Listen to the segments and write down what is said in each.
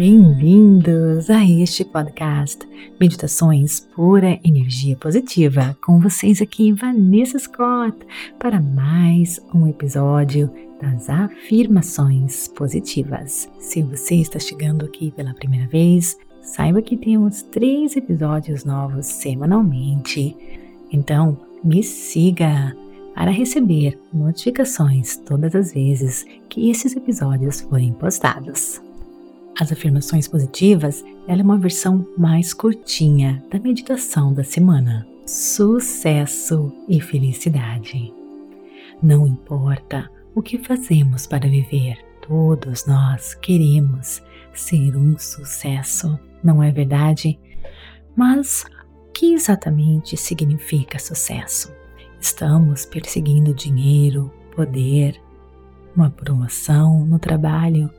Bem-vindos a este podcast Meditações Pura Energia Positiva. Com vocês aqui, Vanessa Scott, para mais um episódio das afirmações positivas. Se você está chegando aqui pela primeira vez, saiba que temos três episódios novos semanalmente. Então, me siga para receber notificações todas as vezes que esses episódios forem postados. As afirmações positivas é uma versão mais curtinha da meditação da semana. Sucesso e felicidade. Não importa o que fazemos para viver, todos nós queremos ser um sucesso, não é verdade? Mas o que exatamente significa sucesso? Estamos perseguindo dinheiro, poder, uma promoção no trabalho,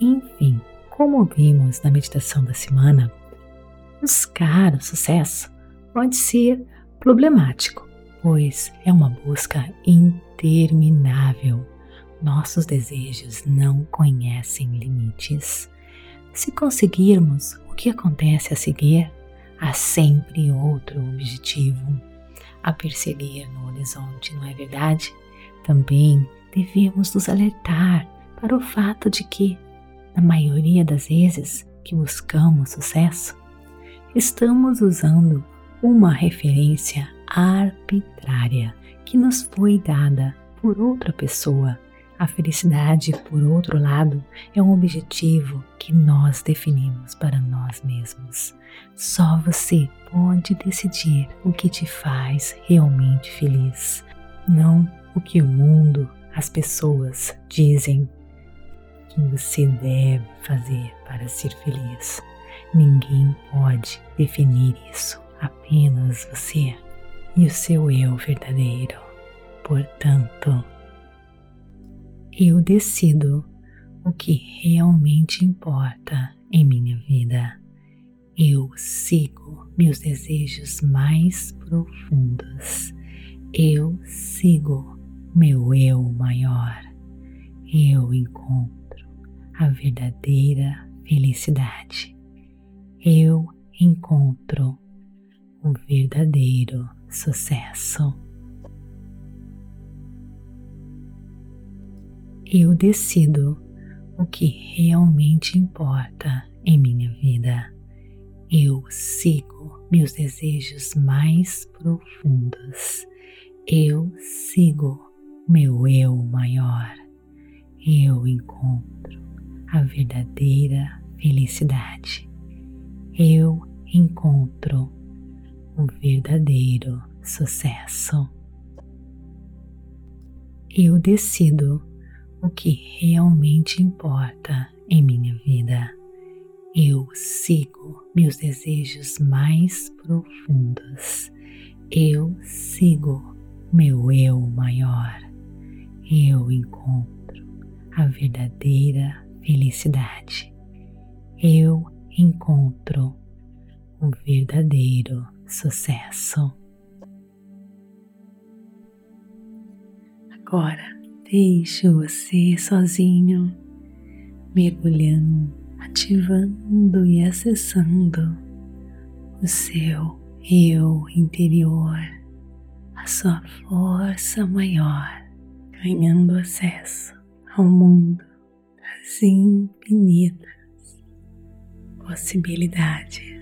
enfim, como vimos na meditação da semana, buscar o sucesso pode ser problemático, pois é uma busca interminável. Nossos desejos não conhecem limites. Se conseguirmos o que acontece a seguir, há sempre outro objetivo a perseguir no horizonte, não é verdade? Também devemos nos alertar para o fato de que na maioria das vezes que buscamos sucesso, estamos usando uma referência arbitrária que nos foi dada por outra pessoa. A felicidade, por outro lado, é um objetivo que nós definimos para nós mesmos. Só você pode decidir o que te faz realmente feliz, não o que o mundo, as pessoas dizem que você deve fazer para ser feliz. Ninguém pode definir isso, apenas você e o seu eu verdadeiro. Portanto, eu decido o que realmente importa em minha vida. Eu sigo meus desejos mais profundos. Eu sigo meu eu maior. Eu encontro a verdadeira felicidade. Eu encontro o verdadeiro sucesso. Eu decido o que realmente importa em minha vida. Eu sigo meus desejos mais profundos. Eu sigo meu eu maior. Eu encontro a verdadeira felicidade. Eu encontro o verdadeiro sucesso. Eu decido o que realmente importa em minha vida. Eu sigo meus desejos mais profundos. Eu sigo meu eu maior. Eu encontro a verdadeira felicidade. Eu encontro o verdadeiro sucesso. Agora deixe você sozinho, mergulhando, ativando e acessando o seu eu interior, a sua força maior, ganhando acesso ao mundo infinitas possibilidades.